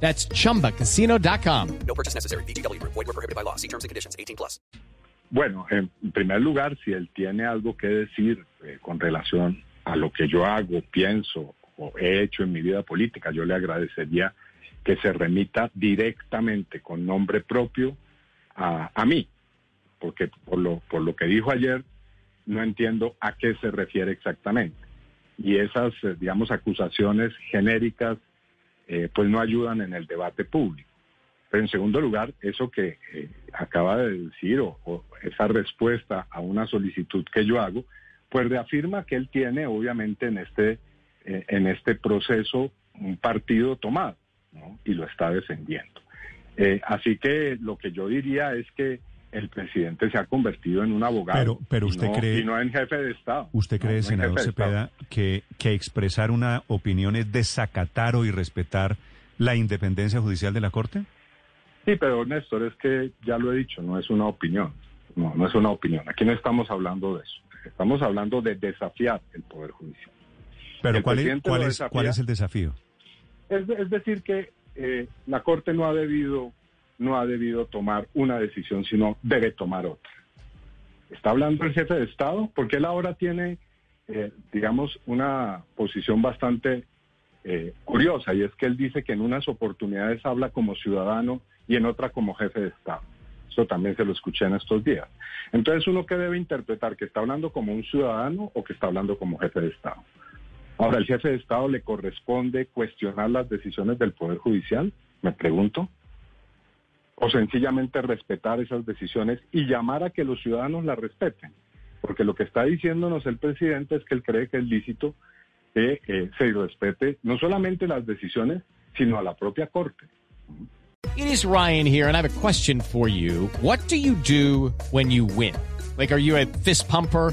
That's chumbacasino.com. No purchase necessary. BGW. Void were prohibited by law. See terms and conditions. 18 plus. Bueno, en primer lugar, si él tiene algo que decir eh, con relación a lo que yo hago, pienso o he hecho en mi vida política, yo le agradecería que se remita directamente con nombre propio a, a mí, porque por lo, por lo que dijo ayer, no entiendo a qué se refiere exactamente. Y esas, eh, digamos, acusaciones genéricas eh, pues no ayudan en el debate público. Pero en segundo lugar, eso que eh, acaba de decir o, o, esa respuesta a una solicitud que yo hago, pues reafirma que él tiene obviamente en este, eh, en este proceso un partido tomado y lo está defendiendo. Eh, así que lo que yo diría es que el presidente se ha convertido en un abogado. Pero, pero usted y no, cree. y no en jefe de Estado. ¿Usted cree, No, senador. Cepeda, que, que expresar una opinión es desacatar o irrespetar la independencia judicial de la Corte? Sí, pero Néstor, es que ya lo he dicho, no es una opinión. No, no es una opinión. Aquí no estamos hablando de eso. Estamos hablando de desafiar el Poder Judicial. Pero El ¿cuál es, presidente cuál, lo es, desafía. ¿cuál es el desafío? Es, es decir, que eh, la Corte no ha debido no ha debido tomar una decisión, sino debe tomar otra. Está hablando el jefe de Estado, porque él ahora tiene, eh, digamos, una posición bastante eh, curiosa, y es que él dice que en unas oportunidades habla como ciudadano y en otra como jefe de Estado. Eso también se lo escuché en estos días. Entonces, uno que debe interpretar que está hablando como un ciudadano o que está hablando como jefe de Estado. Ahora, ¿el jefe de Estado le corresponde cuestionar las decisiones del Poder Judicial? Me pregunto. O sencillamente respetar esas decisiones y llamar a que los ciudadanos las respeten. Porque lo que está diciéndonos el presidente es que él cree que es lícito que se respete no solamente las decisiones, sino a la propia Corte. It is Ryan here, and I have a question for you. What do you do when you win? Like, are you a fist pumper?